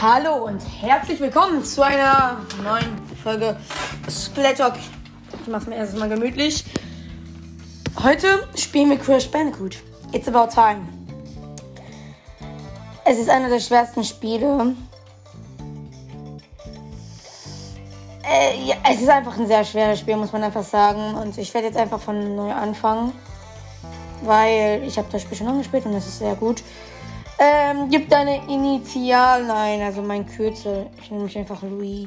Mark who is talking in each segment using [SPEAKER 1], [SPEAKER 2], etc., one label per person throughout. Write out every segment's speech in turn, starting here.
[SPEAKER 1] Hallo und herzlich willkommen zu einer neuen Folge Splattalk. Ich mach's mir erstmal gemütlich. Heute spielen wir Crash Bandicoot. It's about time. Es ist einer der schwersten Spiele. Äh, ja, es ist einfach ein sehr schweres Spiel, muss man einfach sagen. Und ich werde jetzt einfach von neu anfangen. Weil ich habe das Spiel schon angespielt und das ist sehr gut. Ähm, gib deine Initial. Nein, also mein Kürzel. Ich nenne mich einfach Louis.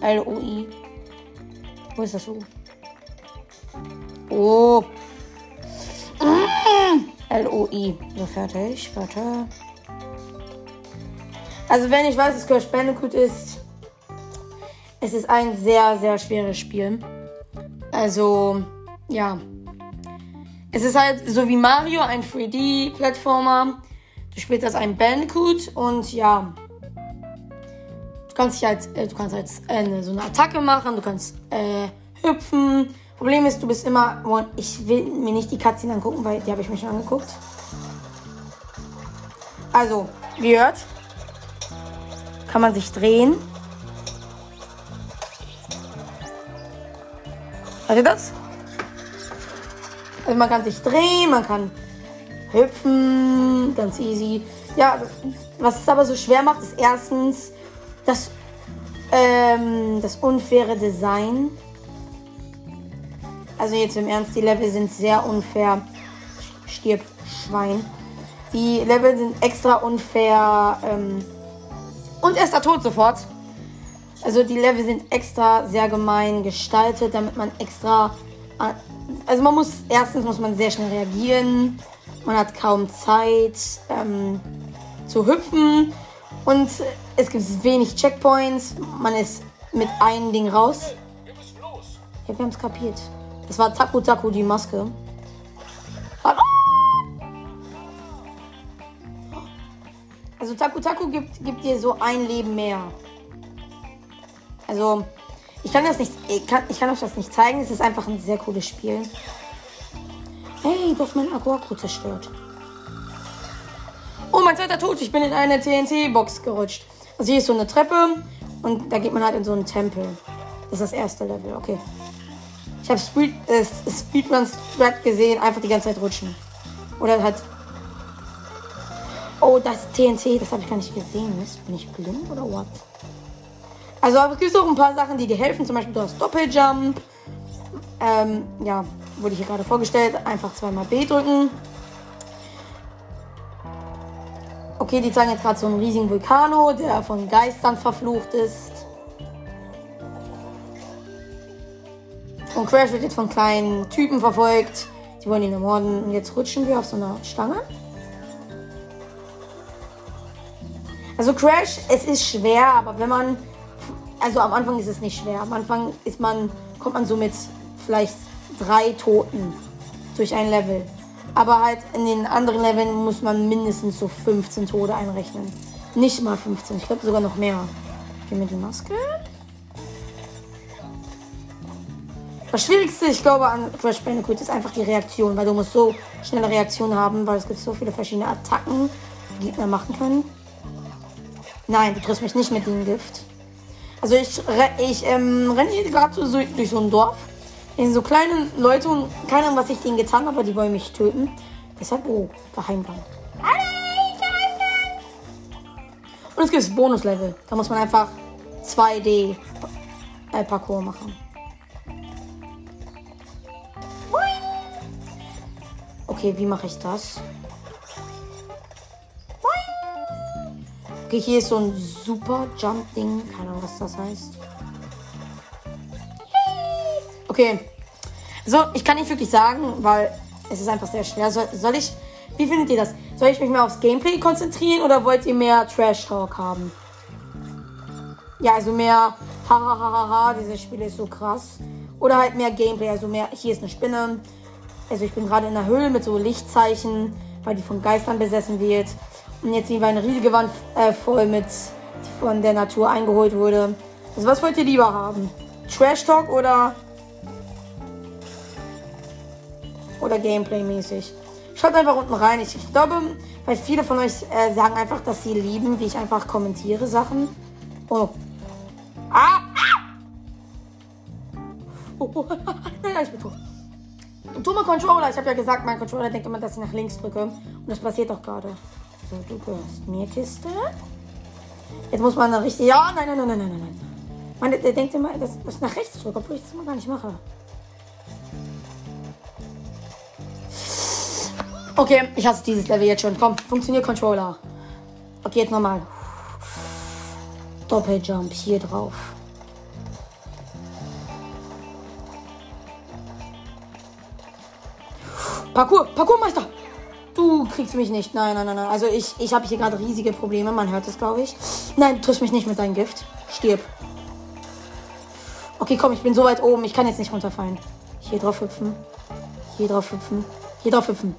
[SPEAKER 1] L-O-I. Wo ist das U? Oh. L-O-I. So, fertig. Warte. Also, wenn ich weiß, dass Crash Bandicoot ist, es ist ein sehr, sehr schweres Spiel. Also, ja. Es ist halt so wie Mario, ein 3D-Plattformer. Du spielst als ein Bandicoot und ja. Du kannst dich als, äh, du kannst als äh, so eine Attacke machen, du kannst äh, hüpfen. Problem ist, du bist immer. Ich will mir nicht die Cutscene angucken, weil die habe ich mir schon angeguckt. Also, wie hört, kann man sich drehen. Hört ihr das? Also man kann sich drehen, man kann hüpfen, ganz easy. Ja, was es aber so schwer macht, ist erstens das, ähm, das unfaire Design. Also jetzt im Ernst, die Level sind sehr unfair. Stirb, Schwein. Die Level sind extra unfair. Ähm, und er ist da tot sofort. Also die Level sind extra sehr gemein gestaltet, damit man extra... Also man muss, erstens muss man sehr schnell reagieren. Man hat kaum Zeit ähm, zu hüpfen. Und es gibt wenig Checkpoints. Man ist mit einem Ding raus. Ja, wir haben es kapiert. Das war Taku Taku, die Maske. Also Taku Taku gibt, gibt dir so ein Leben mehr. Also, ich kann das nicht, ich kann, ich kann euch das nicht zeigen. Es ist einfach ein sehr cooles Spiel. Hey, du hast Akku Akku zerstört. Oh, mein zweiter Tod. Ich bin in eine TNT-Box gerutscht. Also hier ist so eine Treppe und da geht man halt in so einen Tempel. Das ist das erste Level, okay. Ich habe Speed, äh, Speedrun Strat gesehen, einfach die ganze Zeit rutschen. Oder halt. Oh, das TNT, das habe ich gar nicht gesehen. Bin ich blind oder what? Also es gibt auch ein paar Sachen, die dir helfen. Zum Beispiel du hast Doppeljump. Ähm, ja, wurde hier gerade vorgestellt. Einfach zweimal B drücken. Okay, die zeigen jetzt gerade so einen riesigen Vulkano, der von Geistern verflucht ist. Und Crash wird jetzt von kleinen Typen verfolgt. Die wollen ihn ermorden. Und jetzt rutschen wir auf so einer Stange. Also Crash, es ist schwer, aber wenn man... Also am Anfang ist es nicht schwer. Am Anfang ist man, kommt man so mit vielleicht drei Toten durch ein Level. Aber halt in den anderen Leveln muss man mindestens so 15 Tode einrechnen. Nicht mal 15, ich glaube sogar noch mehr. Gehen wir die Maske. Das Schwierigste, ich glaube, an Crash Bandicoot ist einfach die Reaktion, weil du musst so schnelle Reaktionen haben, weil es gibt so viele verschiedene Attacken, die Gegner machen können. Nein, du triffst mich nicht mit dem Gift. Also ich, ich ähm, renne hier gerade so durch so ein Dorf in so kleine Leute und keine Ahnung, was ich denen getan habe, aber die wollen mich töten. Deshalb, oh, Geheimgang. Und es gibt Bonuslevel. Da muss man einfach 2D äh, Parcours machen. Okay, wie mache ich das? Okay, hier ist so ein super Jump-Ding. Keine Ahnung, was das heißt. Okay. So, ich kann nicht wirklich sagen, weil es ist einfach sehr schwer. Soll, soll ich. Wie findet ihr das? Soll ich mich mehr aufs Gameplay konzentrieren oder wollt ihr mehr Trash Talk haben? Ja, also mehr hahaha, dieses Spiel ist so krass. Oder halt mehr Gameplay, also mehr, hier ist eine Spinne. Also ich bin gerade in der Höhle mit so Lichtzeichen. weil die von Geistern besessen wird. Und jetzt sehen wir eine riesige Wand äh, voll mit, die von der Natur eingeholt wurde. Also was wollt ihr lieber haben? Trash Talk oder oder Gameplay-mäßig? Schaut einfach unten rein. Ich, ich, glaube, weil viele von euch äh, sagen einfach, dass sie lieben, wie ich einfach kommentiere Sachen. Oh. Ah! Oh, oh. Nein, ich bin tot. Dumme Controller. Ich habe ja gesagt, mein Controller denkt immer, dass ich nach links drücke. Und das passiert doch gerade. So, du gehörst mir Kiste. Jetzt muss man richtig. Ja, nein, nein, nein, nein, nein, nein. Man, der, der denkt immer, dass ich nach rechts drücke, obwohl ich das immer gar nicht mache. Okay, ich hasse dieses Level jetzt schon. Komm, funktioniert Controller. Okay, jetzt nochmal. Doppeljump hier drauf. Parkour, Parkourmeister! Du kriegst mich nicht. Nein, nein, nein, nein. Also ich, ich habe hier gerade riesige Probleme. Man hört es, glaube ich. Nein, triff mich nicht mit deinem Gift. Stirb. Okay, komm, ich bin so weit oben. Ich kann jetzt nicht runterfallen. Hier drauf hüpfen. Hier drauf hüpfen. Hier drauf hüpfen.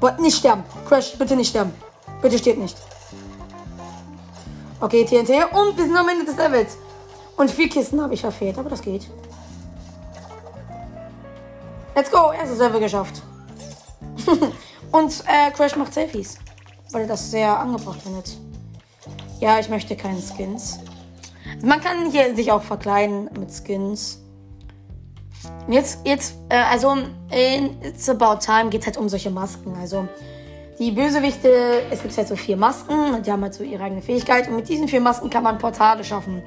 [SPEAKER 1] Boah, nicht sterben. Crash, bitte nicht sterben. Bitte stirb nicht. Okay, TNT. Und wir sind am Ende des Levels. Und vier Kisten habe ich verfehlt, aber das geht. Let's go. Erstes Level geschafft. Und äh, Crash macht Selfies. Weil er das sehr angebracht findet. Ja, ich möchte keine Skins. Man kann hier sich auch verkleiden mit Skins. Jetzt, jetzt, äh, also in It's About Time geht es halt um solche Masken. Also die Bösewichte, es gibt halt so vier Masken und die haben halt so ihre eigene Fähigkeit. Und mit diesen vier Masken kann man Portale schaffen.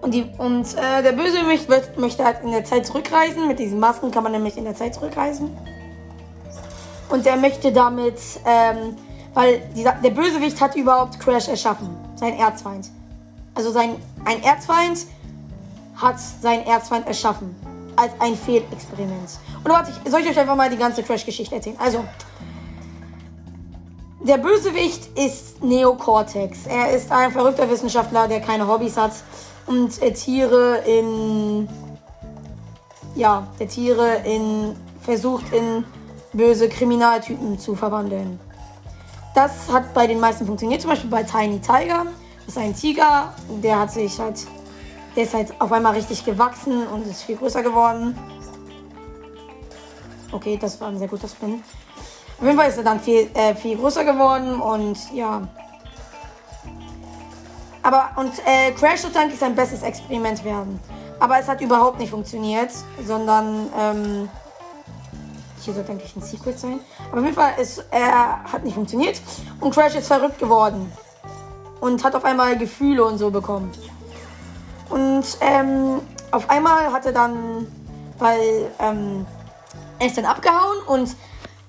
[SPEAKER 1] Und, die, und äh, der Bösewicht wird, möchte halt in der Zeit zurückreisen. Mit diesen Masken kann man nämlich in der Zeit zurückreisen. Und der möchte damit, ähm, weil dieser, der Bösewicht hat überhaupt Crash erschaffen, sein Erzfeind. Also sein, ein Erzfeind hat seinen Erzfeind erschaffen. Als ein Fehlexperiment. Und warte, ich, soll ich euch einfach mal die ganze Crash-Geschichte erzählen? Also, der Bösewicht ist Neocortex. Er ist ein verrückter Wissenschaftler, der keine Hobbys hat und äh, Tiere in. Ja, der Tiere in. versucht in böse Kriminaltypen zu verwandeln. Das hat bei den meisten funktioniert, zum Beispiel bei Tiny Tiger. Das ist ein Tiger, der hat sich halt, der ist halt auf einmal richtig gewachsen und ist viel größer geworden. Okay, das war ein sehr guter Spin. Auf jeden Fall ist er dann viel, äh, viel größer geworden und ja. Aber und äh, Crash sollte eigentlich sein bestes Experiment werden. Aber es hat überhaupt nicht funktioniert, sondern ähm, hier sollte eigentlich ein Secret sein. Aber auf jeden Fall, ist, er hat nicht funktioniert. Und Crash ist verrückt geworden. Und hat auf einmal Gefühle und so bekommen. Und ähm, auf einmal hat er dann, weil ähm, er ist dann abgehauen und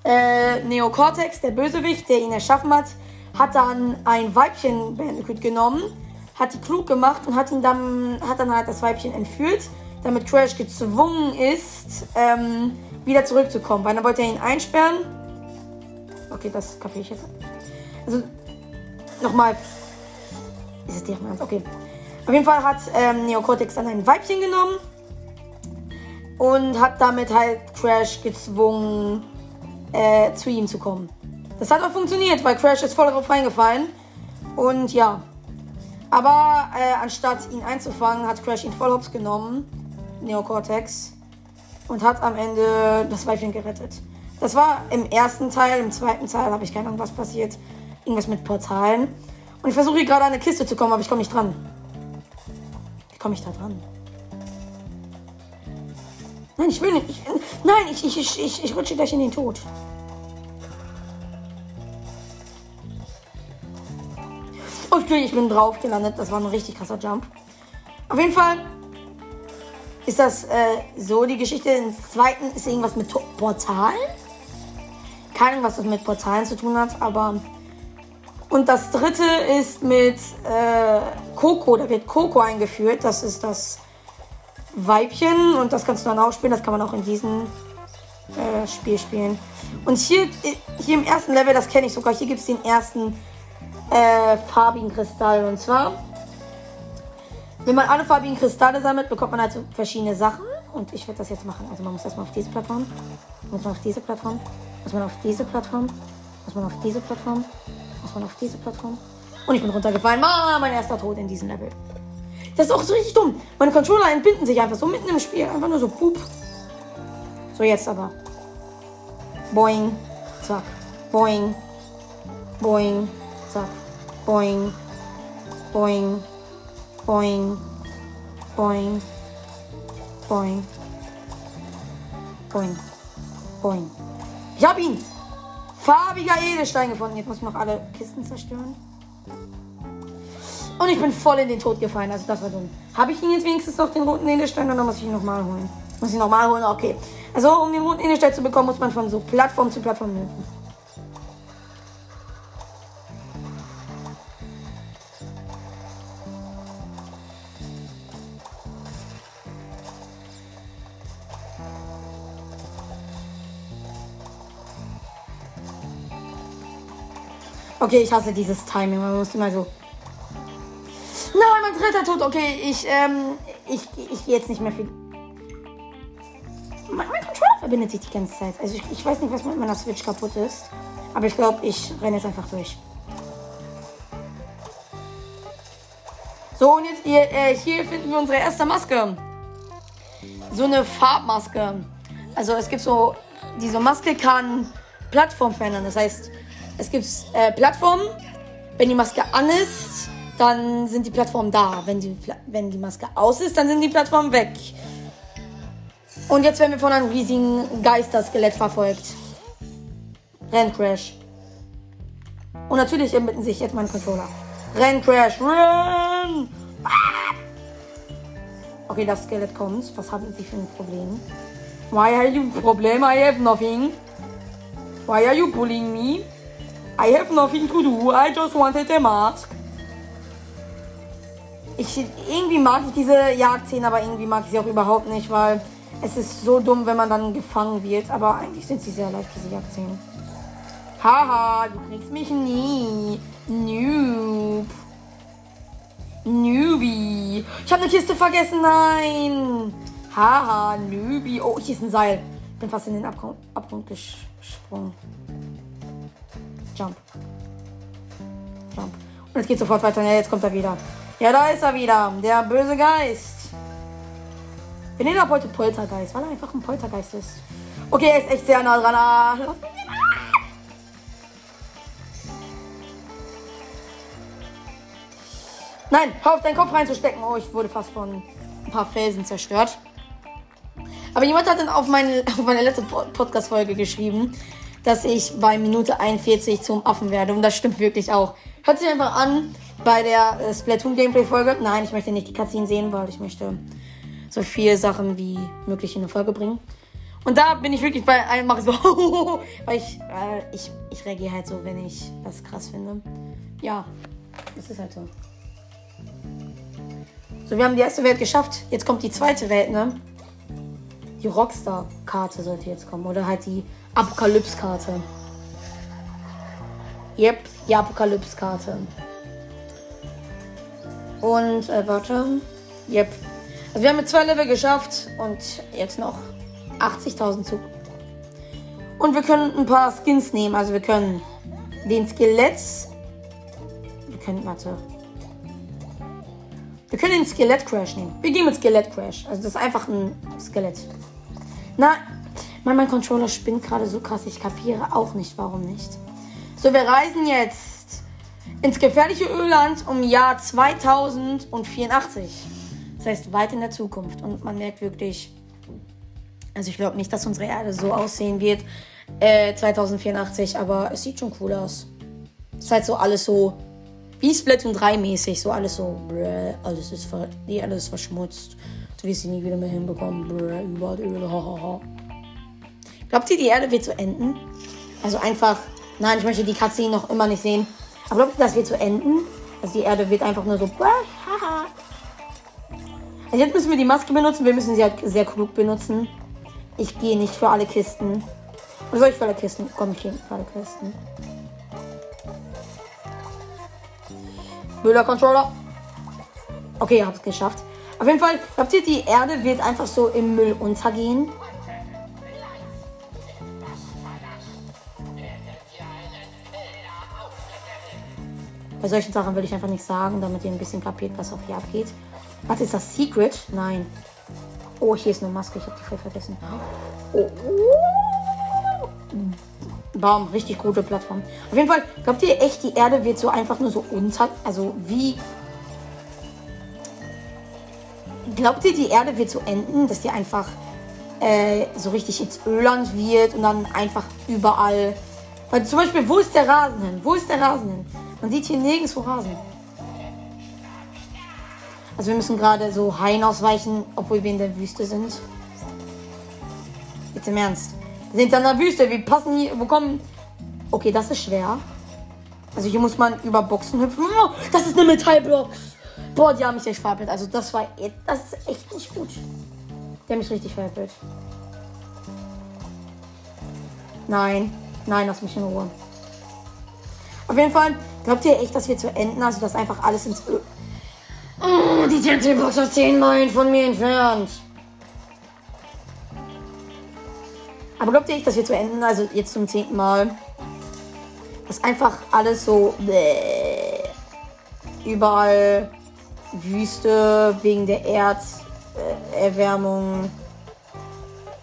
[SPEAKER 1] äh, Neocortex, der Bösewicht, der ihn erschaffen hat, hat dann ein Weibchen genommen, hat die klug gemacht und hat ihn dann, hat dann halt das Weibchen entführt, damit Crash gezwungen ist, ähm, wieder zurückzukommen. Weil dann wollte er ihn einsperren. Okay, das kapiere ich jetzt. Also, nochmal. Ist es deren Ernst? Okay. Auf jeden Fall hat ähm, Neocortex dann ein Weibchen genommen. Und hat damit halt Crash gezwungen, äh, zu ihm zu kommen. Das hat auch funktioniert, weil Crash ist voll darauf reingefallen. Und ja. Aber äh, anstatt ihn einzufangen, hat Crash ihn voll hops genommen. Neocortex und hat am Ende das Weibchen gerettet. Das war im ersten Teil, im zweiten Teil habe ich keine Ahnung, was passiert. Irgendwas mit Portalen. Und ich versuche hier gerade an eine Kiste zu kommen, aber ich komme nicht dran. Wie komme ich da dran? Nein, ich will nicht. Ich, nein, ich, ich, ich, ich, ich rutsche gleich in den Tod. Okay, ich bin drauf gelandet. Das war ein richtig krasser Jump. Auf jeden Fall ist das äh, so die Geschichte. Im zweiten ist irgendwas mit Portalen. Keine Ahnung, was das mit Portalen zu tun hat, aber. Und das dritte ist mit äh, Coco. Da wird Coco eingeführt. Das ist das Weibchen und das kannst du dann auch spielen. Das kann man auch in diesem äh, Spiel spielen. Und hier, hier im ersten Level, das kenne ich sogar, hier gibt es den ersten äh, farbigen Kristall. Und zwar wenn man alle farbigen Kristalle sammelt, bekommt man halt so verschiedene Sachen. Und ich werde das jetzt machen. Also man muss erstmal auf diese Plattform. Muss man auf diese Plattform. Muss man auf diese Plattform. Muss man auf diese Plattform? Muss man auf diese Plattform? Und ich bin runtergefallen. Ah, mein erster Tod in diesem Level. Das ist auch so richtig dumm. Meine Controller entbinden sich einfach so mitten im Spiel. Einfach nur so pup. So, jetzt aber. Boing. Zack. Boing. Boing. Zack. Boing. Boing. Boing. Boing. Boing. Boing. Boing. Ich hab ihn! Farbiger Edelstein gefunden. Jetzt muss ich noch alle Kisten zerstören. Und ich bin voll in den Tod gefallen. Also das war dumm. Habe ich ihn jetzt wenigstens noch den roten Edelstein oder muss ich ihn nochmal holen? Muss ich nochmal holen? Okay. Also um den roten Edelstein zu bekommen, muss man von so Plattform zu Plattform hüpfen. Okay, ich hasse dieses Timing. Man muss immer so Nein, mein dritter Tod. Okay, ich, ähm, ich, ich gehe jetzt nicht mehr viel. Mein, mein Controller verbindet sich die ganze Zeit. Also ich, ich weiß nicht, was mit meiner Switch kaputt ist. Aber ich glaube, ich renne jetzt einfach durch. So, und jetzt hier, äh, hier finden wir unsere erste Maske. So eine Farbmaske. Also es gibt so, diese Maske kann Plattform verändern. Das heißt, es gibt äh, Plattformen. Wenn die Maske an ist, dann sind die Plattformen da. Wenn die, wenn die Maske aus ist, dann sind die Plattformen weg. Und jetzt werden wir von einem riesigen Geisterskelett verfolgt. Renncrash. Und natürlich ermitten sich jetzt mein Controller. Renncrash, renn! Ah! Okay, das Skelett kommt. Was haben Sie für ein Problem? Why are you problem? I have nothing. Why are you bullying me? I have nothing to do. I just wanted a mask. Ich, irgendwie mag ich diese Jagdszene, aber irgendwie mag ich sie auch überhaupt nicht, weil es ist so dumm, wenn man dann gefangen wird. Aber eigentlich sind sie sehr leicht, diese Jagdszenen. Haha, du kriegst mich nie. Noob. Newbie. Ich habe eine Kiste vergessen. Nein. Haha, Newbie. Oh, hier ist ein Seil. Ich bin fast in den Abgrund, Abgrund gesprungen. Jump. Jump. Und es geht sofort weiter. Ja, jetzt kommt er wieder. Ja, da ist er wieder. Der böse Geist. Wir nennen ihn heute Poltergeist, weil er einfach ein Poltergeist ist. Okay, er ist echt sehr nah dran. Nein, hör auf deinen Kopf reinzustecken. Oh, ich wurde fast von ein paar Felsen zerstört. Aber jemand hat dann auf meine, auf meine letzte Podcast-Folge geschrieben, dass ich bei Minute 41 zum Affen werde. Und das stimmt wirklich auch. Hört sich einfach an, bei der äh, Splatoon Gameplay Folge. Nein, ich möchte nicht die Cutscene sehen, weil ich möchte so viele Sachen wie möglich in eine Folge bringen. Und da bin ich wirklich bei einem mache so, weil ich, äh, ich, ich reagiere halt so, wenn ich was krass finde. Ja, das ist halt so. So, wir haben die erste Welt geschafft. Jetzt kommt die zweite Welt, ne? Die Rockstar-Karte sollte jetzt kommen. Oder halt die Apokalypse-Karte. Yep, die Apokalypse-Karte. Und, äh, warte. Yep. Also wir haben mit zwei Level geschafft und jetzt noch 80.000 Zug. Und wir können ein paar Skins nehmen. Also wir können den Skelett. Wir können, warte. Wir können den Skelett Crash nehmen. Wir gehen mit Skelett Crash. Also das ist einfach ein Skelett. Na, mein, mein Controller spinnt gerade so krass. Ich kapiere auch nicht, warum nicht. So, wir reisen jetzt ins gefährliche Ölland um Jahr 2084. Das heißt, weit in der Zukunft. Und man merkt wirklich, also ich glaube nicht, dass unsere Erde so aussehen wird äh, 2084, aber es sieht schon cool aus. Es ist halt so alles so wie Splatoon 3 mäßig, so alles so, brr, alles ist, ver die Erde ist verschmutzt. Du wirst sie nie wieder mehr hinbekommen. Brr, überall Öl, hahaha. Glaubt ihr, die Erde wird so enden? Also einfach, nein, ich möchte die Cutscene noch immer nicht sehen. Aber glaubt ihr, das wird so enden? Also die Erde wird einfach nur so. Also jetzt müssen wir die Maske benutzen. Wir müssen sie halt sehr klug benutzen. Ich gehe nicht für alle Kisten. Oder soll ich für alle Kisten? Komm, ich gehe für alle Kisten. Müller Controller. Okay, ihr habt es geschafft. Auf jeden Fall, glaubt ihr, die Erde wird einfach so im Müll untergehen? Bei solchen Sachen will ich einfach nicht sagen, damit ihr ein bisschen kapiert, was auch hier abgeht. Was ist das Secret? Nein. Oh, hier ist eine Maske. Ich habe die voll vergessen. Oh. Baum, richtig gute Plattform. Auf jeden Fall, glaubt ihr echt, die Erde wird so einfach nur so unter... Also wie... Glaubt ihr, die Erde wird so enden, dass die einfach äh, so richtig ins Öland wird und dann einfach überall... Weil zum Beispiel, wo ist der Rasen hin? Wo ist der Rasen hin? Man sieht hier nirgendwo Rasen. Also wir müssen gerade so Haien ausweichen, obwohl wir in der Wüste sind. Jetzt im Ernst. Wir sind in der Wüste. Wir passen hier. Wo kommen. Okay, das ist schwer. Also hier muss man über Boxen hüpfen. Oh, das ist eine Metallbox. Boah, die haben mich echt veräppelt. Also das war. E- das ist echt nicht gut. Die haben mich richtig veräppelt. Nein. Nein, lass mich in Ruhe. Auf jeden Fall, glaubt ihr echt, dass wir zu enden? Also, dass einfach alles ins. Oh, die TNT-Box ist 10 Meilen von mir entfernt. Aber glaubt ihr echt, dass wir zu enden? Also, jetzt zum zehnten Mal. Dass einfach alles so. Bäh, überall Wüste wegen der Erderwärmung.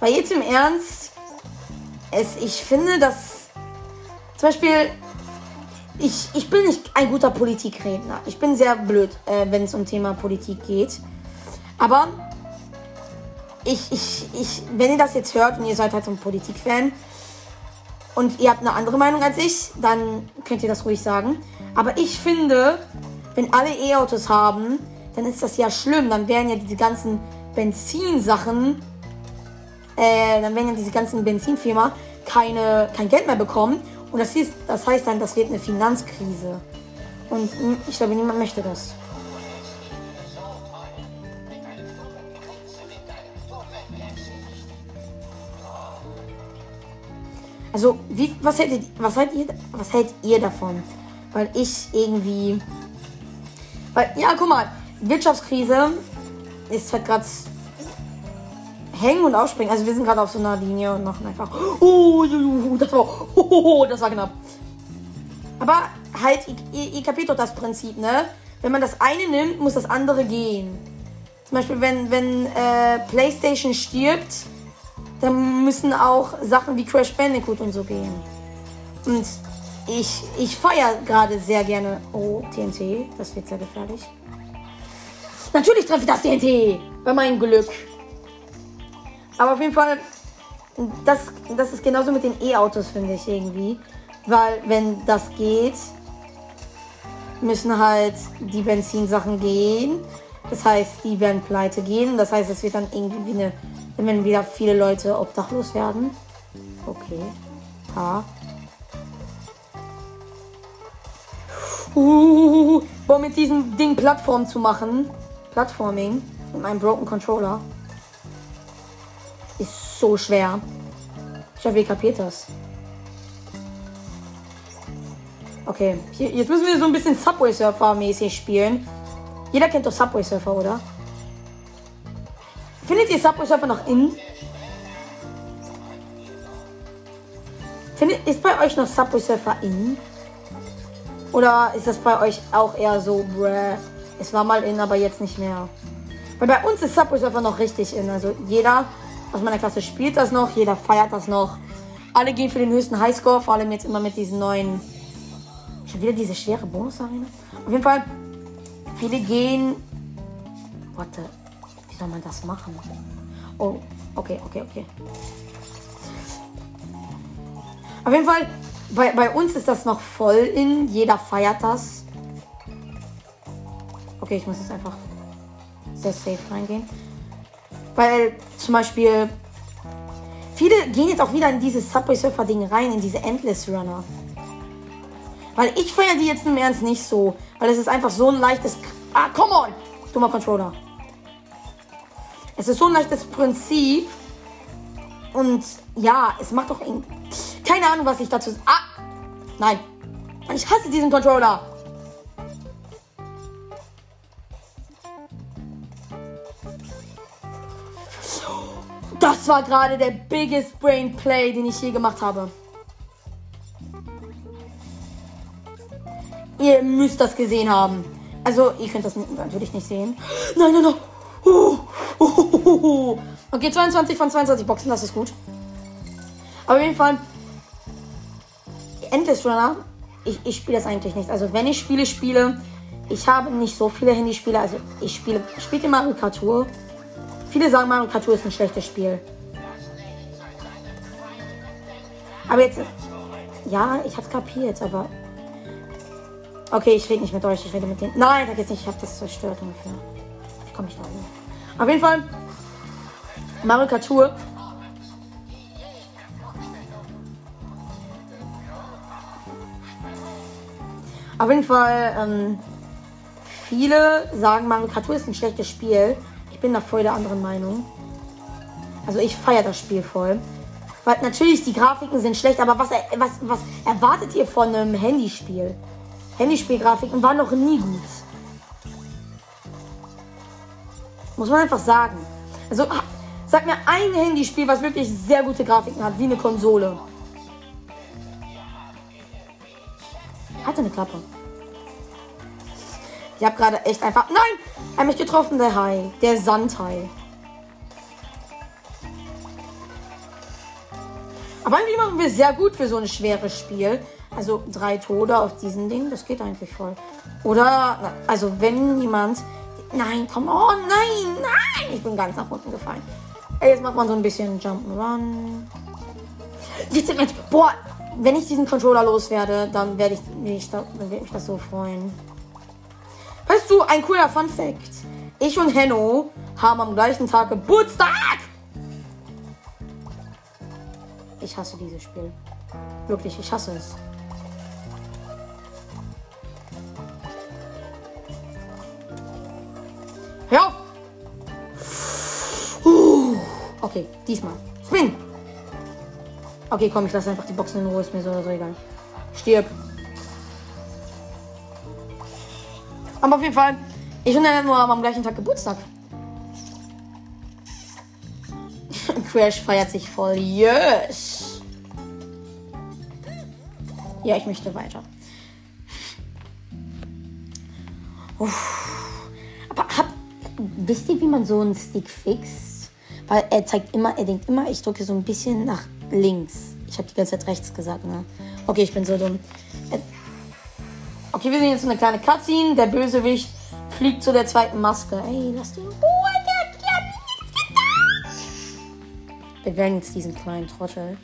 [SPEAKER 1] Weil jetzt im Ernst, es, ich finde, dass zum Beispiel, ich, ich bin nicht ein guter Politikredner. Ich bin sehr blöd, äh, wenn es um Thema Politik geht. Aber ich, ich, ich, wenn ihr das jetzt hört und ihr seid halt so ein Politikfan und ihr habt eine andere Meinung als ich, dann könnt ihr das ruhig sagen. Aber ich finde, wenn alle E-Autos haben, dann ist das ja schlimm. Dann wären ja diese ganzen Benzinsachen, äh, dann werden ja diese ganzen Benzinfirma keine, kein Geld mehr bekommen. Und das, ist, das heißt dann, das wird eine Finanzkrise. Und ich glaube, niemand möchte das. Also, wie, was, hättet, was, hält ihr, was hält ihr davon? Weil ich irgendwie. Weil, ja, guck mal, Wirtschaftskrise ist halt gerade hängen und aufspringen. Also wir sind gerade auf so einer Linie und machen einfach. Oh, das war, oh, das war knapp. Aber halt, ihr, kapiert doch das Prinzip, ne? Wenn man das eine nimmt, muss das andere gehen. Zum Beispiel, wenn, wenn äh, PlayStation stirbt, dann müssen auch Sachen wie Crash Bandicoot und so gehen. Und ich, ich feiere gerade sehr gerne. Oh, TNT, das wird sehr gefährlich. Natürlich treffe ich das TNT bei meinem Glück. Aber auf jeden Fall, das, das ist genauso mit den E-Autos, finde ich irgendwie. Weil, wenn das geht, müssen halt die Benzinsachen gehen. Das heißt, die werden pleite gehen. Das heißt, es wird dann irgendwie wie eine. Werden wieder viele Leute obdachlos werden. Okay. Ha. Uh, boah, mit diesem Ding Plattform zu machen. Plattforming. Mit meinem Broken Controller. Ist so schwer. Ich hoffe, ihr kapiert das. Okay, hier, jetzt müssen wir so ein bisschen Subway Surfer mäßig spielen. Jeder kennt doch Subway Surfer, oder? Findet ihr Subway Surfer noch in? Findet, ist bei euch noch Subway Surfer in? Oder ist das bei euch auch eher so, bruh, es war mal in, aber jetzt nicht mehr? Weil bei uns ist Subway Surfer noch richtig in. Also jeder aus meiner Klasse spielt das noch, jeder feiert das noch. Alle gehen für den höchsten Highscore, vor allem jetzt immer mit diesen neuen. Schon wieder diese schwere Bonus-Arena. Auf jeden Fall, viele gehen. Warte, wie soll man das machen? Oh, okay, okay, okay. Auf jeden Fall, bei, bei uns ist das noch voll in. Jeder feiert das. Okay, ich muss jetzt einfach sehr safe reingehen. Weil zum Beispiel viele gehen jetzt auch wieder in dieses Subway Surfer Ding rein, in diese Endless Runner. Weil ich feiere die jetzt im Ernst nicht so. Weil es ist einfach so ein leichtes. Ah, come on! Dummer Controller. Es ist so ein leichtes Prinzip. Und ja, es macht doch. Keine Ahnung, was ich dazu. Ah! Nein. Ich hasse diesen Controller. Das war gerade der biggest brain play, den ich je gemacht habe. Ihr müsst das gesehen haben. Also, ihr könnt das natürlich nicht sehen. Nein, nein, nein. Okay, 22 von 22 Boxen, das ist gut. Aber auf jeden Fall, Endless Runner, ich, ich spiele das eigentlich nicht. Also, wenn ich Spiele spiele, ich habe nicht so viele Handyspiele. Also, ich spiele, spiele Mario Kart Tour. Viele sagen, Mario Kart Tour ist ein schlechtes Spiel. Aber jetzt, ja, ich hab's kapiert, aber. Okay, ich rede nicht mit euch, ich rede mit denen. Nein, sag jetzt nicht, ich hab das zerstört ungefähr. Wie komme ich da hoch? Auf jeden Fall, Tour. Auf jeden Fall, ähm, viele sagen, Tour ist ein schlechtes Spiel. Ich bin da voll der anderen Meinung. Also ich feiere das Spiel voll. Weil natürlich, die Grafiken sind schlecht, aber was, was, was erwartet ihr von einem Handyspiel? Handyspielgrafiken waren noch nie gut. Muss man einfach sagen. Also, sag mir ein Handyspiel, was wirklich sehr gute Grafiken hat, wie eine Konsole. Hatte eine Klappe. Ich habe gerade echt einfach. Nein! Er hat mich getroffen, der Hai. Der Sandhai. Aber eigentlich machen wir sehr gut für so ein schweres Spiel. Also drei Tode auf diesem Ding, das geht eigentlich voll. Oder, also wenn jemand Nein, komm, oh nein, nein. Ich bin ganz nach unten gefallen. Jetzt macht man so ein bisschen Jump'n'Run. Jetzt im boah, wenn ich diesen Controller loswerde, dann werde ich mich, da, dann werde ich das so freuen. Weißt du, ein cooler Fun Fact. Ich und Henno haben am gleichen Tag Geburtstag. Ich hasse dieses Spiel. Wirklich, ich hasse es. Hör auf! Okay, diesmal. Spin! Okay, komm, ich lasse einfach die Boxen in Ruhe, ist mir so oder so egal. Stirb. Aber auf jeden Fall, ich und er nur am gleichen Tag Geburtstag. Crash feiert sich voll. Yes! Ja, ich möchte weiter. Uff. Aber habt wisst ihr, wie man so einen Stick fixt? Weil er zeigt immer, er denkt immer, ich drücke so ein bisschen nach links. Ich habe die ganze Zeit rechts gesagt, ne? Okay, ich bin so dumm. Okay, wir sehen jetzt eine kleine Cutscene. Der Bösewicht fliegt zu der zweiten Maske. Ey, lass den Wir werden jetzt diesen kleinen Trottel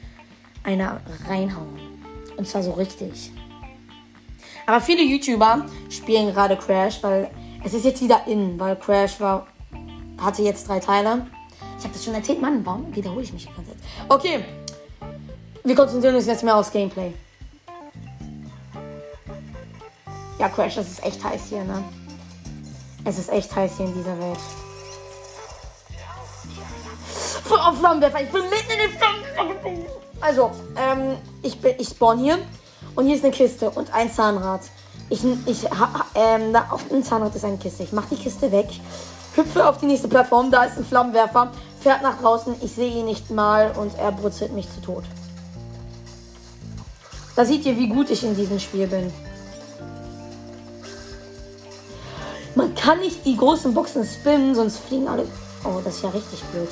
[SPEAKER 1] einer reinhauen. Und zwar so richtig. Aber viele YouTuber spielen gerade Crash, weil es ist jetzt wieder in, weil Crash war, hatte jetzt drei Teile. Ich habe das schon erzählt, Mann, warum wiederhole ich mich die ganze Zeit? Okay, wir konzentrieren uns jetzt mehr aufs Gameplay. Ja, Crash, das ist echt heiß hier, ne? Es ist echt heiß hier in dieser Welt. Auf Flammenwerfer, ich bin mitten in den Flammenwerfer. Also, ähm, ich, bin, ich spawn hier und hier ist eine Kiste und ein Zahnrad. Ich, ich, ähm, da auf dem Zahnrad ist eine Kiste. Ich mache die Kiste weg, hüpfe auf die nächste Plattform. Da ist ein Flammenwerfer, fährt nach draußen. Ich sehe ihn nicht mal und er brutzelt mich zu Tod. Da seht ihr, wie gut ich in diesem Spiel bin. Man kann nicht die großen Boxen spinnen, sonst fliegen alle. Oh, das ist ja richtig blöd.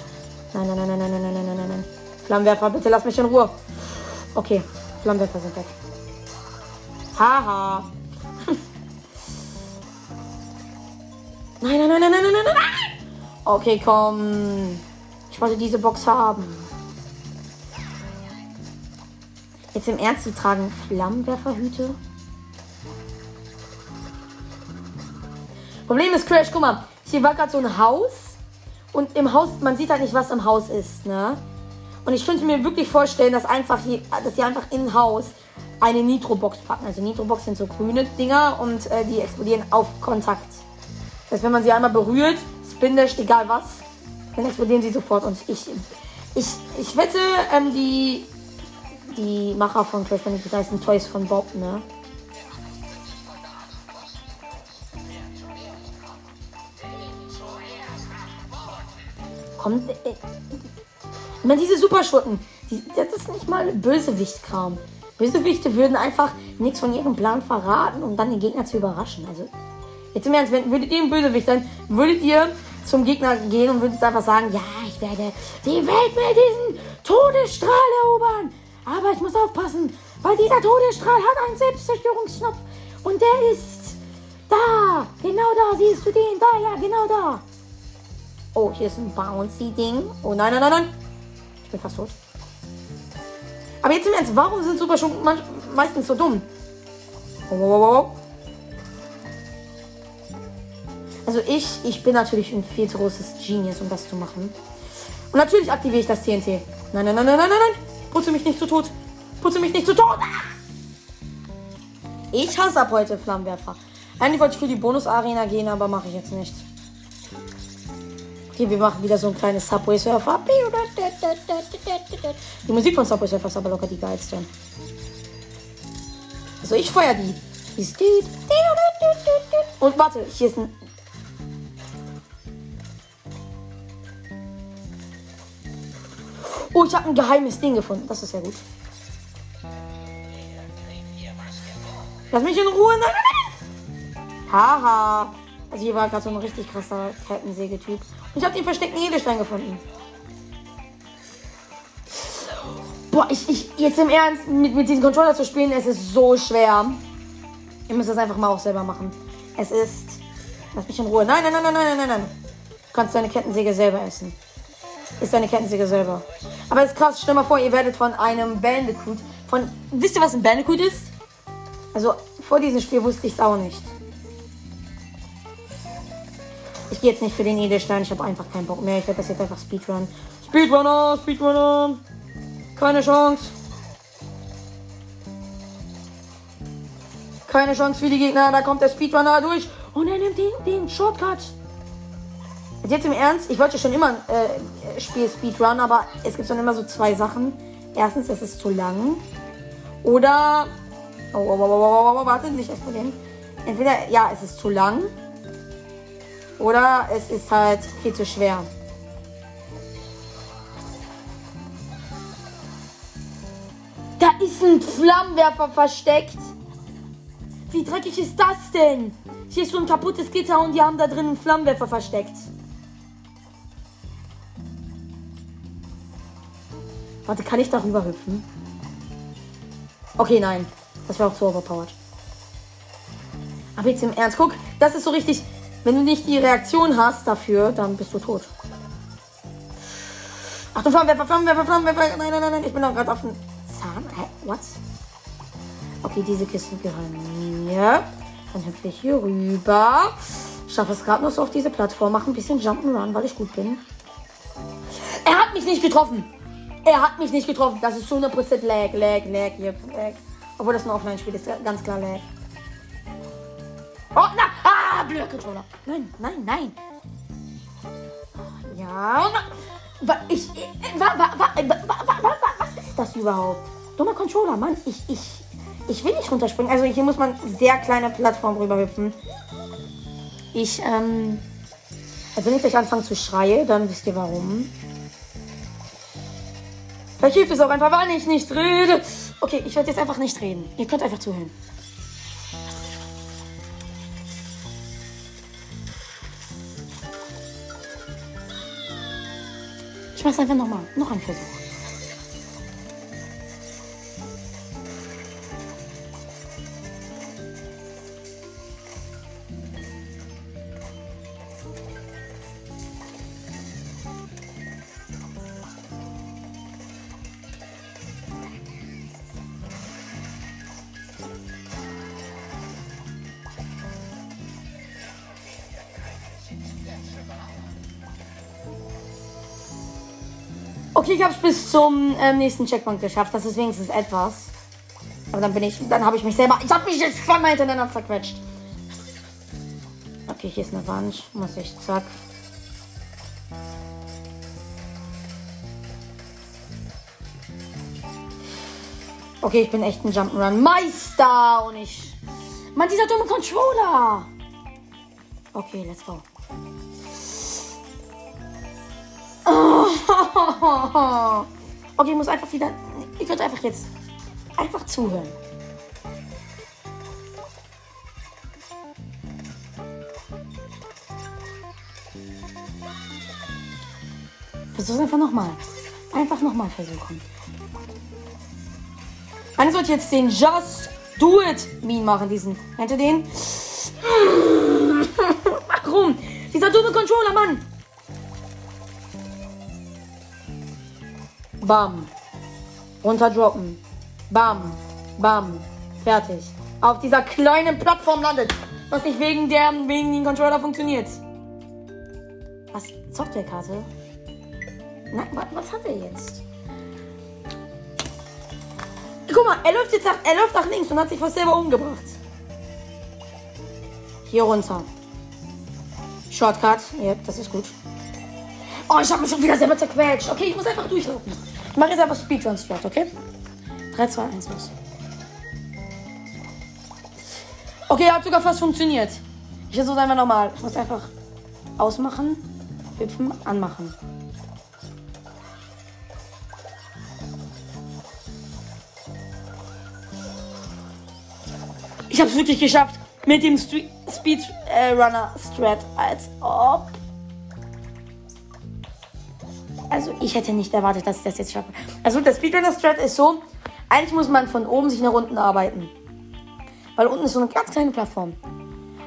[SPEAKER 1] Nein, nein, nein, nein, nein, nein, nein, nein, nein, nein. Flammenwerfer, bitte lass mich in Ruhe. Okay, Flammenwerfer sind weg. Haha. Nein, nein, nein, nein, nein, nein, nein, nein. Okay, komm. Ich wollte diese Box haben. Jetzt im Ernst, die tragen Flammenwerferhüte? Problem ist, Crash, guck mal. Hier war gerade so ein Haus. Und im Haus, man sieht halt nicht, was im Haus ist, ne? Und ich könnte mir wirklich vorstellen, dass einfach hier, dass sie einfach im Haus eine Nitro-Box packen. Also Nitro-Box sind so grüne Dinger und äh, die explodieren auf Kontakt. Das heißt, wenn man sie einmal berührt, spindischt, egal was, dann explodieren sie sofort. Und ich, ich, ich wette, ähm, die, die Macher von Crash Bandicoot heißen Toys von Bob, ne? Kommt, äh, äh, ich diese Superschurken, die, das ist nicht mal Bösewicht-Kram. Bösewichte würden einfach nichts von ihrem Plan verraten, um dann den Gegner zu überraschen. Also, jetzt im Ernst, wenn, würdet ihr ein Bösewicht sein, würdet ihr zum Gegner gehen und würdet einfach sagen, ja, ich werde die Welt mit diesem Todesstrahl erobern. Aber ich muss aufpassen, weil dieser Todesstrahl hat einen Selbstzerstörungsknopf und der ist da, genau da, siehst du den, da, ja, genau da. Oh, hier ist ein Bouncy-Ding. Oh nein, nein, nein, nein. Ich bin fast tot. Aber jetzt im Ernst, warum sind Super schon meistens so dumm? Oh, oh, oh, oh. Also ich, ich bin natürlich ein viel zu großes Genius, um das zu machen. Und natürlich aktiviere ich das TNT. Nein, nein, nein, nein, nein, nein. Putze mich nicht zu tot. Putze mich nicht zu tot. Ich hasse ab heute Flammenwerfer. Eigentlich wollte ich für die Bonus-Arena gehen, aber mache ich jetzt nicht. Okay, wir machen wieder so ein kleines Subway Surfer. Die Musik von Subway Surfer ist aber locker die geilste. Also ich feuer die. Und warte, hier ist ein. Oh, ich habe ein geheimes Ding gefunden. Das ist ja gut. Lass mich in Ruhe. Haha. Also hier war gerade so ein richtig krasser Kettensägetyp. Ich habe den versteckten Edelstein gefunden. Boah, ich, ich, jetzt im Ernst, mit, mit diesem Controller zu spielen, es ist so schwer. Ihr müsst das einfach mal auch selber machen. Es ist. Lass mich in Ruhe. Nein, nein, nein, nein, nein, nein, nein. Du kannst deine Kettensäge selber essen. Ist deine Kettensäge selber. Aber es ist krass, stell mal vor, ihr werdet von einem Bandicoot. Von. Wisst ihr, was ein Bandicoot ist? Also, vor diesem Spiel wusste ich es auch nicht. Ich gehe jetzt nicht für den Edelstein, ich habe einfach keinen Bock mehr. Ich werde das jetzt einfach Speedrun. Speedrunner, Speedrunner. Keine Chance. Keine Chance für die Gegner. Da kommt der Speedrunner durch. Und er nimmt den, den Shortcut. Jetzt im Ernst, ich wollte schon immer äh, Spiel Speedrun, aber es gibt dann immer so zwei Sachen. Erstens, es ist zu lang. Oder. Oh, oh, oh, oh, oh, warte, nicht explodieren. Entweder, ja, es ist zu lang. Oder es ist halt viel zu schwer. Da ist ein Flammenwerfer versteckt. Wie dreckig ist das denn? Hier ist so ein kaputtes Gitter und die haben da drin einen Flammenwerfer versteckt. Warte, kann ich darüber hüpfen? Okay, nein. Das wäre auch zu overpowered. Aber jetzt im Ernst, guck, das ist so richtig. Wenn du nicht die Reaktion hast dafür, dann bist du tot. Achtung, Flammenwerfer, Flammenwerfer, Flammenwerfer. Nein, nein, nein, nein. Ich bin doch gerade auf dem Zahn. Hä? What? Okay, diese Kisten gehören mir. Dann hüpfe ich hier rüber. Schaffe es gerade noch so auf diese Plattform. Mache ein bisschen Jump'n'Run, weil ich gut bin. Er hat mich nicht getroffen. Er hat mich nicht getroffen. Das ist 100% Lag, Lag, Lag, hier, Lag. Obwohl das ein Offline-Spiel ist, ganz klar Lag. Blöder Controller. Nein, nein, nein. Ja. Ich, wa, wa, wa, was ist das überhaupt? Dummer Controller, Mann. Ich, ich, ich will nicht runterspringen. Also hier muss man sehr kleine Plattform rüberhüpfen. Ich, ähm. Also wenn ich gleich anfange zu schreien, dann wisst ihr warum. Vielleicht hilft es auch einfach, weil ich nicht rede. Okay, ich werde jetzt einfach nicht reden. Ihr könnt einfach zuhören. Ich mach's einfach nochmal. Noch einen Versuch. Ich habe es bis zum ähm, nächsten Checkpoint geschafft. Das ist wenigstens etwas. Aber dann bin ich, dann habe ich mich selber, ich habe mich jetzt voll mal hintereinander zerquetscht. Okay, hier ist eine Wand. Muss ich, zack. Okay, ich bin echt ein Jump'n'Run Meister und ich. Mann, dieser dumme Controller! Okay, let's go. Okay, ich muss einfach wieder. Ich würde einfach jetzt einfach zuhören. Versuch's einfach nochmal. Einfach nochmal versuchen. Wann sollte ich jetzt den Just Do It Mean machen? Diesen. Kennt ihr den? Warum? Dieser dumme Controller, Mann! Bam. Runterdroppen. Bam. Bam. Fertig. Auf dieser kleinen Plattform landet. Was nicht wegen der, wegen dem Controller funktioniert. Was? Softwarekarte? Nein, was hat er jetzt? Guck mal, er läuft jetzt nach, er läuft nach links und hat sich fast selber umgebracht. Hier runter. Shortcut. Ja, das ist gut. Oh, ich habe mich schon wieder selber zerquetscht. Okay, ich muss einfach durchlaufen. Ich mache jetzt einfach Speedrun-Strat, okay? 3, 2, 1, los. Okay, hat sogar fast funktioniert. Ich versuche einfach nochmal. Ich muss einfach ausmachen, hüpfen, anmachen. Ich habe es wirklich geschafft mit dem Speedrunner Strat, als ob. Also ich hätte nicht erwartet, dass ich das jetzt schaffe. Also der Speedrunner Strat ist so, eigentlich muss man von oben sich nach unten arbeiten. Weil unten ist so eine ganz kleine Plattform.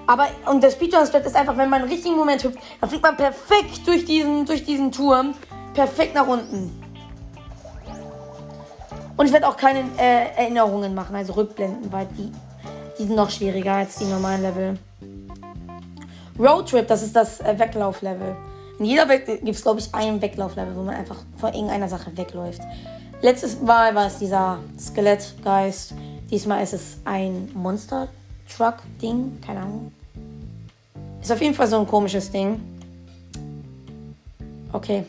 [SPEAKER 1] Aber, und der Speedrunner Strat ist einfach, wenn man einen richtigen Moment hüpft, dann fliegt man perfekt durch diesen, durch diesen Turm, perfekt nach unten. Und ich werde auch keine äh, Erinnerungen machen, also Rückblenden, weil die, die sind noch schwieriger als die normalen Level. Roadtrip, das ist das äh, Weglauflevel. In jeder Welt gibt es, glaube ich, ein Weglauflevel, wo man einfach von irgendeiner Sache wegläuft. Letztes Mal war es dieser Skelettgeist. Diesmal ist es ein Monster-Truck-Ding. Keine Ahnung. Ist auf jeden Fall so ein komisches Ding. Okay.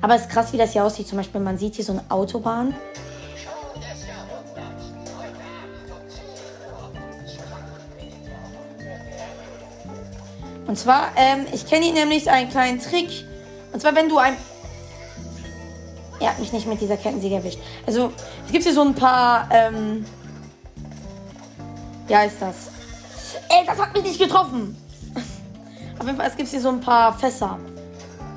[SPEAKER 1] Aber es ist krass, wie das hier aussieht. Zum Beispiel, man sieht hier so eine Autobahn. Und zwar, ähm, ich kenne ihn nämlich einen kleinen Trick. Und zwar, wenn du ein. Er hat mich nicht mit dieser Kettensäge erwischt. Also, es gibt hier so ein paar. Ähm, ja, ist das. Ey, das hat mich nicht getroffen. Auf jeden Fall, es gibt hier so ein paar Fässer.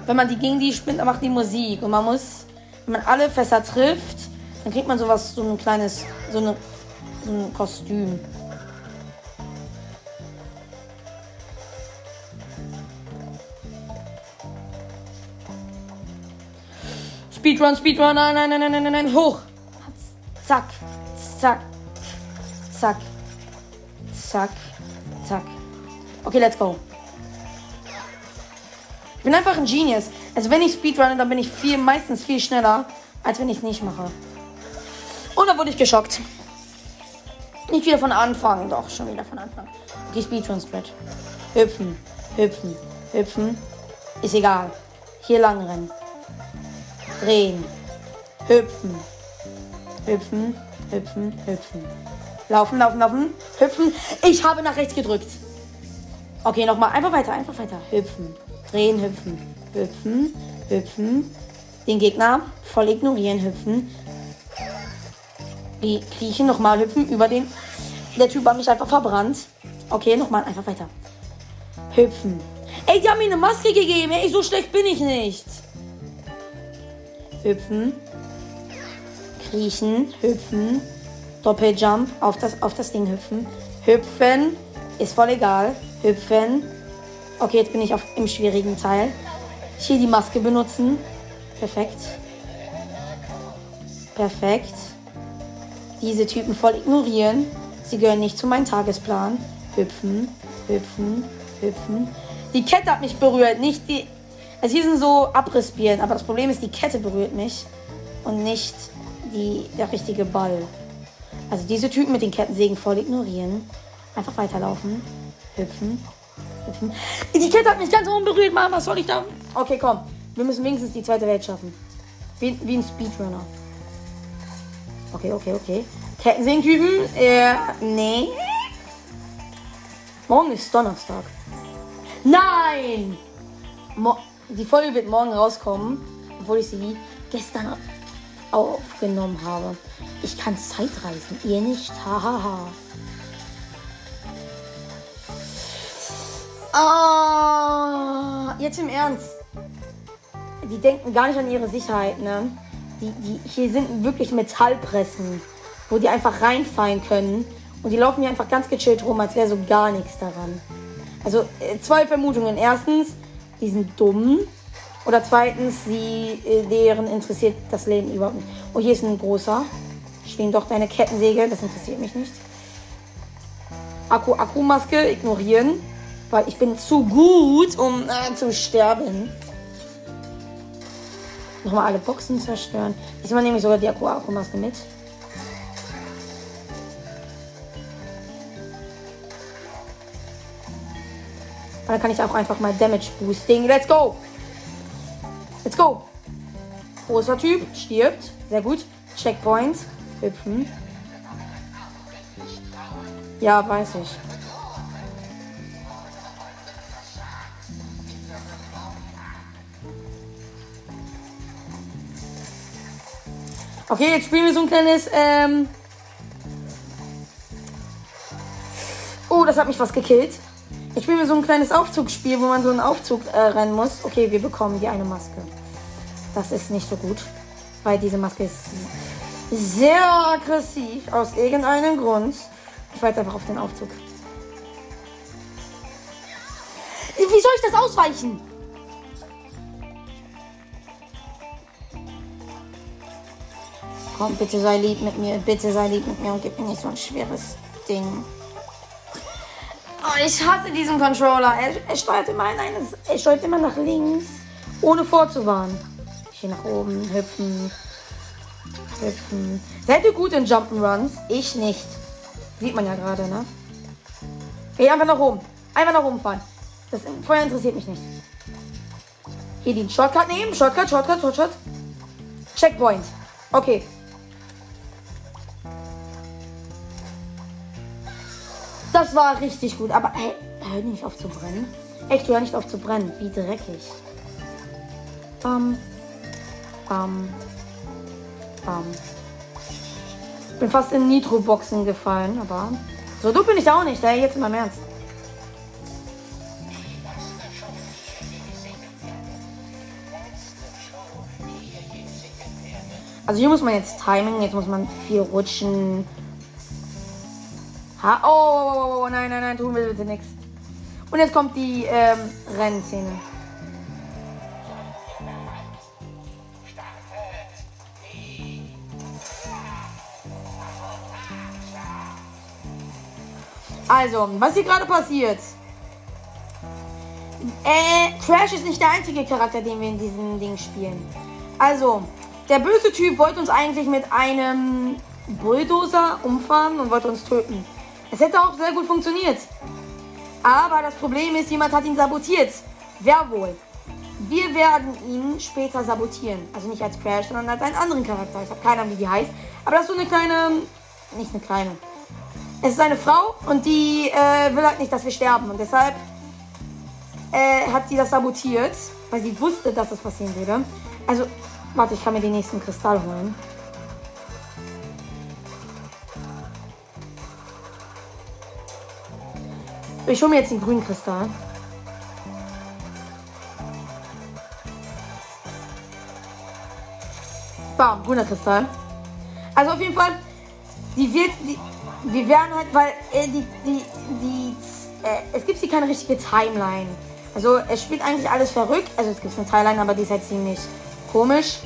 [SPEAKER 1] Wenn man die gegen die spinnt, dann macht die Musik. Und man muss, wenn man alle Fässer trifft, dann kriegt man sowas, so ein kleines, so, eine, so ein Kostüm. Speedrun, Speedrun, nein, nein, nein, nein, nein, nein, hoch. Zack, zack, zack, zack, zack. Okay, let's go. Ich bin einfach ein Genius. Also wenn ich Speedrunne, dann bin ich viel, meistens viel schneller, als wenn ich es nicht mache. Und da wurde ich geschockt. Nicht wieder von Anfang, doch, schon wieder von Anfang. Die Speedrun-Strat. Hüpfen, hüpfen, hüpfen. Ist egal. Hier lang rennen drehen, hüpfen, hüpfen, hüpfen, hüpfen. Laufen, laufen, laufen, hüpfen. Ich habe nach rechts gedrückt. Okay, nochmal. Einfach weiter, einfach weiter. Hüpfen, drehen, hüpfen, hüpfen, hüpfen. Den Gegner voll ignorieren, hüpfen. Die kriechen, nochmal hüpfen über den. Der Typ hat mich einfach verbrannt. Okay, nochmal, einfach weiter. Hüpfen. Ey, die haben mir eine Maske gegeben. Ey, so schlecht bin ich nicht hüpfen, kriechen, hüpfen, Doppeljump, auf das, auf das Ding hüpfen, hüpfen, ist voll egal, hüpfen. Okay, jetzt bin ich auf, im schwierigen Teil. Hier die Maske benutzen. Perfekt. Perfekt. Diese Typen voll ignorieren. Sie gehören nicht zu meinem Tagesplan. Hüpfen, hüpfen, hüpfen. Die Kette hat mich berührt, nicht die, also hier sind so Abrissbirnen, aber das Problem ist, die Kette berührt mich und nicht die, der richtige Ball. Also diese Typen mit den Kettensägen voll ignorieren. Einfach weiterlaufen. Hüpfen. Hüpfen. Die Kette hat mich ganz unberührt, Mann. Was soll ich da? Okay, komm. Wir müssen wenigstens die zweite Welt schaffen. Wie, wie ein Speedrunner. Okay, okay, okay. Kettensägen-Typen? Äh, nee. Morgen ist Donnerstag. Nein! Mo die Folge wird morgen rauskommen, obwohl ich sie gestern aufgenommen habe. Ich kann Zeitreisen, ihr nicht. Hahaha. Ah, jetzt im Ernst. Die denken gar nicht an ihre Sicherheit, ne? Die, die, hier sind wirklich Metallpressen, wo die einfach reinfallen können. Und die laufen hier einfach ganz gechillt rum, als wäre so gar nichts daran. Also äh, zwei Vermutungen. Erstens, die sind dumm. Oder zweitens, sie, äh, deren interessiert das Leben überhaupt nicht. Oh, hier ist ein großer. Schwing doch deine Kettensäge, das interessiert mich nicht. Akku-Akku-Maske ignorieren, weil ich bin zu gut, um äh, zu sterben. Nochmal alle Boxen zerstören. Diesmal nehme ich sogar die Akku-Akku-Maske mit. Dann kann ich auch einfach mal Damage boosting. Let's go! Let's go! Großer Typ, stirbt. Sehr gut. Checkpoint. Hüpfen. Ja, weiß ich. Okay, jetzt spielen wir so ein kleines. Ähm oh, das hat mich fast gekillt. Spielen wir so ein kleines Aufzugsspiel, wo man so einen Aufzug äh, rennen muss. Okay, wir bekommen die eine Maske. Das ist nicht so gut, weil diese Maske ist sehr aggressiv aus irgendeinem Grund. Ich war jetzt einfach auf den Aufzug. Wie soll ich das ausweichen? Komm, bitte sei lieb mit mir. Bitte sei lieb mit mir und gib mir nicht so ein schweres Ding. Oh, ich hasse diesen Controller. Er, er steuert immer in eines, er steuert immer nach links, ohne vorzuwarnen. Hier nach oben, hüpfen, hüpfen. Seid ihr gut in Jump'n'Runs? Ich nicht. Sieht man ja gerade, ne? Geh einfach nach oben. Einfach nach oben fahren. Das Feuer interessiert mich nicht. Hier den Shortcut nehmen. Shortcut, Shortcut, Shortcut. Checkpoint. Okay. Das war richtig gut. Aber hey, hör nicht auf zu brennen. Echt, hör nicht auf zu brennen. Wie dreckig. Bam. Bam. Bam. Bin fast in Nitro-Boxen gefallen, aber so du bin ich auch nicht. Ey, jetzt mal im Ernst. Also hier muss man jetzt Timing, jetzt muss man viel rutschen. Oh, oh, oh, oh, nein, nein, nein, tun wir bitte nichts. Und jetzt kommt die ähm, Rennszene. Also, was hier gerade passiert. Äh, Crash ist nicht der einzige Charakter, den wir in diesem Ding spielen. Also, der böse Typ wollte uns eigentlich mit einem Bulldozer umfahren und wollte uns töten. Es hätte auch sehr gut funktioniert. Aber das Problem ist, jemand hat ihn sabotiert. Wer wohl? Wir werden ihn später sabotieren. Also nicht als Crash, sondern als einen anderen Charakter. Ich habe keine Ahnung, wie die heißt. Aber das ist so eine kleine. Nicht eine kleine. Es ist eine Frau und die äh, will halt nicht, dass wir sterben. Und deshalb äh, hat sie das sabotiert, weil sie wusste, dass das passieren würde. Also, warte, ich kann mir den nächsten Kristall holen. Ich hole mir jetzt den grünen Kristall. Bam, grüner Kristall. Also auf jeden Fall, die wird, die, wir werden halt, weil äh, die, die, die, äh, es gibt hier keine richtige Timeline. Also es spielt eigentlich alles verrückt. Also es gibt eine Timeline, aber die ist halt ziemlich komisch.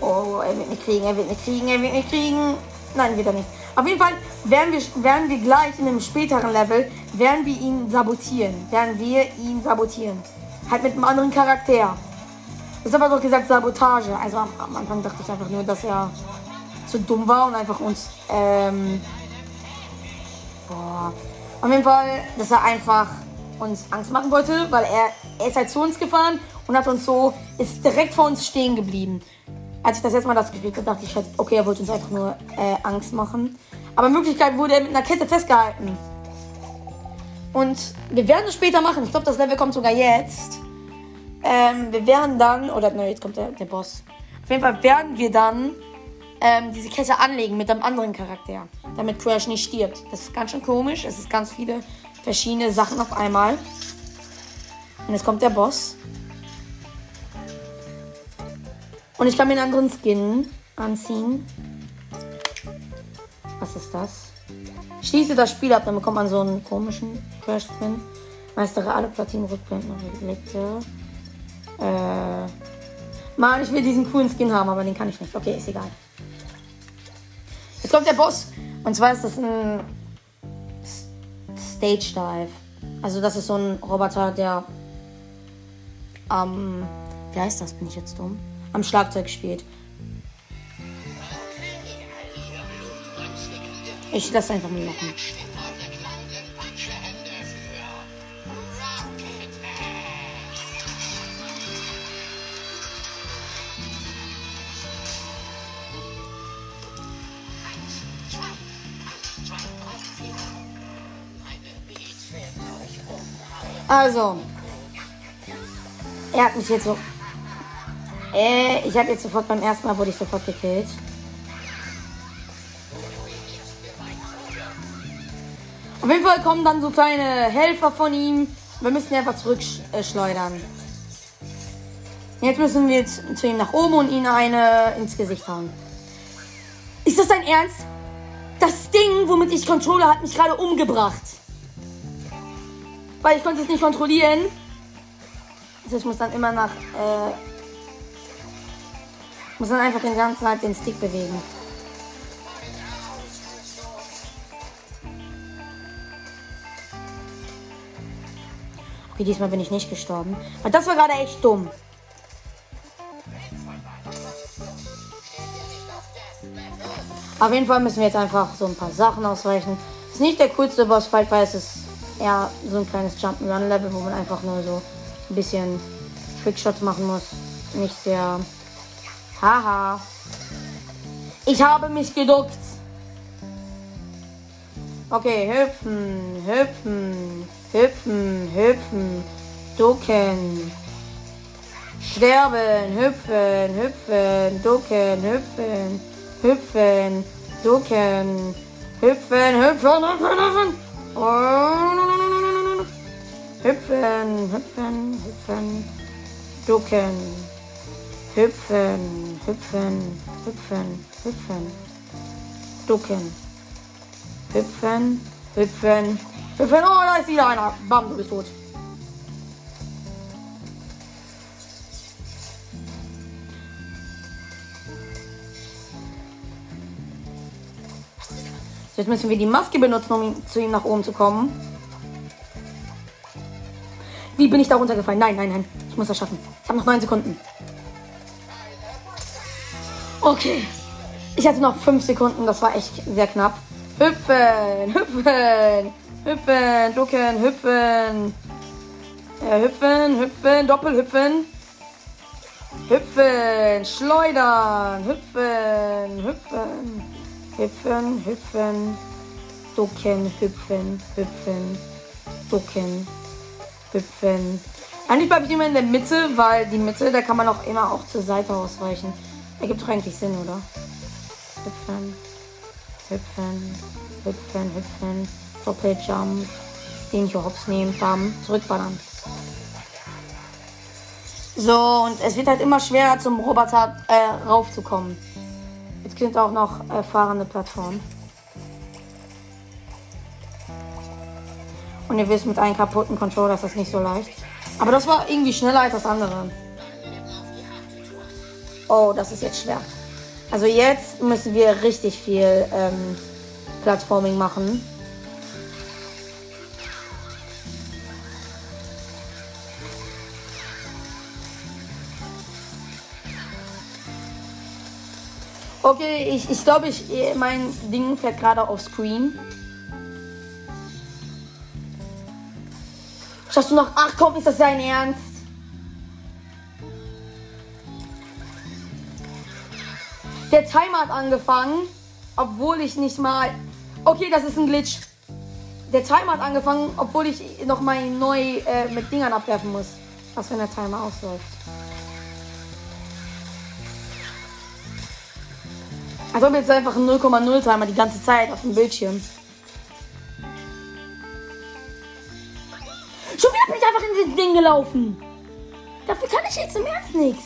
[SPEAKER 1] Oh, er wird mich kriegen, er wird mich kriegen, er wird mich kriegen. Nein, wird er nicht. Auf jeden Fall werden wir, werden wir gleich in einem späteren Level, werden wir ihn sabotieren. Werden wir ihn sabotieren. Halt mit einem anderen Charakter. Das ist aber doch gesagt Sabotage. Also am, am, Anfang dachte ich einfach nur, dass er zu dumm war und einfach uns, ähm, boah. Auf jeden Fall, dass er einfach uns Angst machen wollte, weil er, er ist halt zu uns gefahren und hat uns so, ist direkt vor uns stehen geblieben. Als ich das erste Mal das gespielt habe, dachte ich halt, okay, er wollte uns einfach nur äh, Angst machen. Aber in Wirklichkeit wurde er mit einer Kette festgehalten. Und wir werden es später machen. Ich glaube, das Level kommt sogar jetzt. Ähm, wir werden dann, oder ne, jetzt kommt der, der Boss. Auf jeden Fall werden wir dann ähm, diese Kette anlegen mit einem anderen Charakter, damit Crash nicht stirbt. Das ist ganz schön komisch. Es ist ganz viele verschiedene Sachen auf einmal. Und jetzt kommt der Boss. Und ich kann mir einen anderen Skin anziehen. Was ist das? Schließe das Spiel ab, dann bekommt man so einen komischen Crash-Spin. Meistere alle Platinen rückblenden und Relikte. Äh. Mann, ich will diesen coolen Skin haben, aber den kann ich nicht. Okay, ist egal. Jetzt kommt der Boss. Und zwar ist das ein Stage Dive. Also das ist so ein Roboter, der am, ähm, wie heißt das, bin ich jetzt dumm? Am Schlagzeug spielt. Ich lasse einfach mal machen. Also, er hat mich jetzt so. Äh, ich habe jetzt sofort beim ersten Mal wurde ich sofort gekillt. Auf jeden Fall kommen dann so kleine Helfer von ihm. Wir müssen ihn einfach zurückschleudern. Jetzt müssen wir jetzt zu ihm nach oben und ihn eine ins Gesicht hauen. Ist das dein Ernst? Das Ding, womit ich Controller, hat mich gerade umgebracht. Weil ich konnte es nicht kontrollieren. Also ich muss dann immer nach... Äh, muss dann einfach den ganzen Zeit den Stick bewegen. Okay, diesmal bin ich nicht gestorben. Aber das war gerade echt dumm. Auf jeden Fall müssen wir jetzt einfach so ein paar Sachen ausweichen. Ist nicht der coolste Bossfight, weil es ist eher so ein kleines Jump'n'Run-Level, wo man einfach nur so ein bisschen Trickshots machen muss. Nicht sehr. Haha. Ich habe mich geduckt. Okay, hüpfen, hüpfen, hüpfen, hüpfen, ducken. Sterben, hüpfen, hüpfen, ducken, hüpfen, hüpfen, ducken, hüpfen, hüpfen, hüpfen, hüpfen. Hüpfen, hüpfen, hüpfen, ducken. Hüpfen, hüpfen, hüpfen, hüpfen, ducken. Hüpfen, hüpfen, hüpfen. Oh, da ist wieder einer. Bam, du bist tot. Jetzt müssen wir die Maske benutzen, um zu ihm nach oben zu kommen. Wie bin ich da runtergefallen? Nein, nein, nein. Ich muss das schaffen. Ich habe noch 9 Sekunden. Okay. Ich hatte noch 5 Sekunden. Das war echt sehr knapp. Hüpfen, hüpfen, hüpfen, ducken, hüpfen. Äh, hüpfen, hüpfen, doppelhüpfen. Hüpfen, schleudern, hüpfen, hüpfen. Hüpfen, hüpfen, ducken, hüpfen, hüpfen, ducken, hüpfen. Eigentlich bleibe ich immer in der Mitte, weil die Mitte, da kann man auch immer auch zur Seite ausweichen. Ergibt doch eigentlich Sinn, oder? Hüpfen, hüpfen, hüpfen, hüpfen, Doppeljump, den hier hops nehmen, bam, zurückballern. So, und es wird halt immer schwerer zum Roboter äh, raufzukommen. Jetzt sind auch noch äh, fahrende Plattformen. Und ihr wisst, mit einem kaputten Controller ist das nicht so leicht. Aber das war irgendwie schneller als das andere. Oh, das ist jetzt schwer. Also jetzt müssen wir richtig viel ähm, Plattforming machen. Okay, ich, ich glaube, ich, mein Ding fährt gerade auf Screen. Schaffst du noch? Ach komm, ist das dein Ernst? Der Timer hat angefangen, obwohl ich nicht mal. Okay, das ist ein Glitch. Der Timer hat angefangen, obwohl ich noch mal neu äh, mit Dingern abwerfen muss. Was, wenn der Timer ausläuft? Als ob jetzt einfach ein 0,0 Timer die ganze Zeit auf dem Bildschirm. Schon wieder bin ich einfach in dieses Ding gelaufen. Dafür kann ich jetzt im Ernst nichts.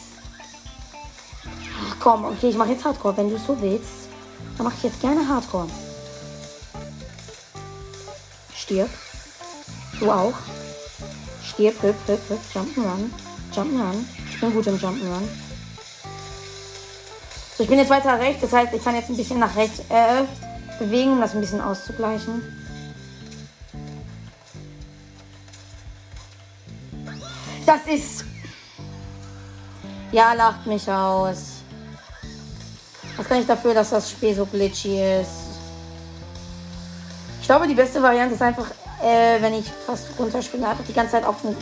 [SPEAKER 1] Ach komm, okay, ich mache jetzt Hardcore. Wenn du es so willst, dann mache ich jetzt gerne Hardcore. Stirb. Du auch. Stirb, hüpf, hüpf, hüpf. Jump'n'Run. Jump'n'Run. Ich bin gut im Jump'n'Run. So, ich bin jetzt weiter rechts. Das heißt, ich kann jetzt ein bisschen nach rechts äh, bewegen, um das ein bisschen auszugleichen. Das ist. Ja, lacht mich aus. Was kann ich dafür, dass das Spiel so glitchy ist? Ich glaube, die beste Variante ist einfach, äh, wenn ich fast runterspringe, einfach die ganze Zeit auf dem,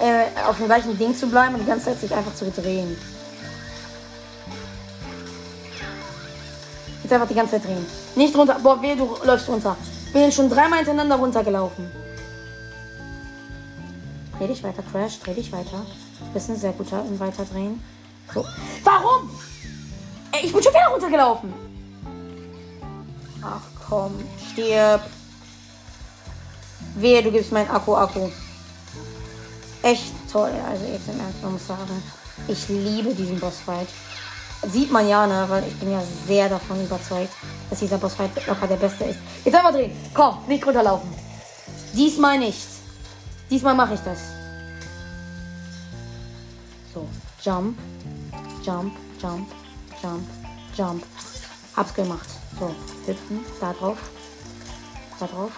[SPEAKER 1] äh, auf dem gleichen Ding zu bleiben und die ganze Zeit sich einfach zu drehen. Jetzt einfach die ganze Zeit drehen. Nicht runter. Boah, weh, du läufst runter. Bin schon dreimal hintereinander runtergelaufen. Dreh dich weiter, Crash. Dreh dich weiter. Du bist ein sehr guter im Weiterdrehen. So. Warum? Ey, ich bin schon wieder runtergelaufen. Ach komm, stirb. Wehe, du gibst meinen Akku, Akku. Echt toll. Also jetzt im Ernst, man muss sagen. Ich liebe diesen Bossfight. Sieht man ja, ne? Weil ich bin ja sehr davon überzeugt, dass dieser Bossfight locker der beste ist. Jetzt einfach drehen. Komm, nicht runterlaufen. Diesmal nicht. Diesmal mache ich das. So, jump, jump, jump, jump, jump. Hab's gemacht. So, hüpfen, da drauf, da drauf.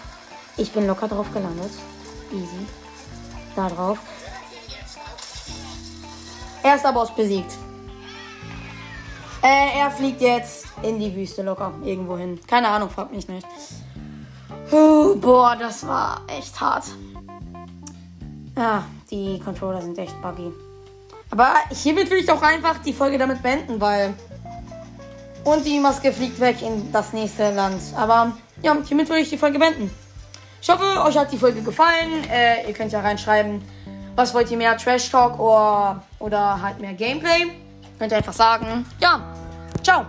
[SPEAKER 1] Ich bin locker drauf gelandet. Easy. Da drauf. Erster Boss besiegt. Äh, er fliegt jetzt in die Wüste locker irgendwo hin. Keine Ahnung, fragt mich nicht. Puh, boah, das war echt hart. Ja, die Controller sind echt buggy. Aber hiermit will ich doch einfach die Folge damit beenden, weil. Und die Maske fliegt weg in das nächste Land. Aber ja, hiermit will ich die Folge beenden. Ich hoffe, euch hat die Folge gefallen. Äh, ihr könnt ja reinschreiben, was wollt ihr mehr? Trash Talk oder, oder halt mehr Gameplay. Könnt ihr einfach sagen. Ja, ciao.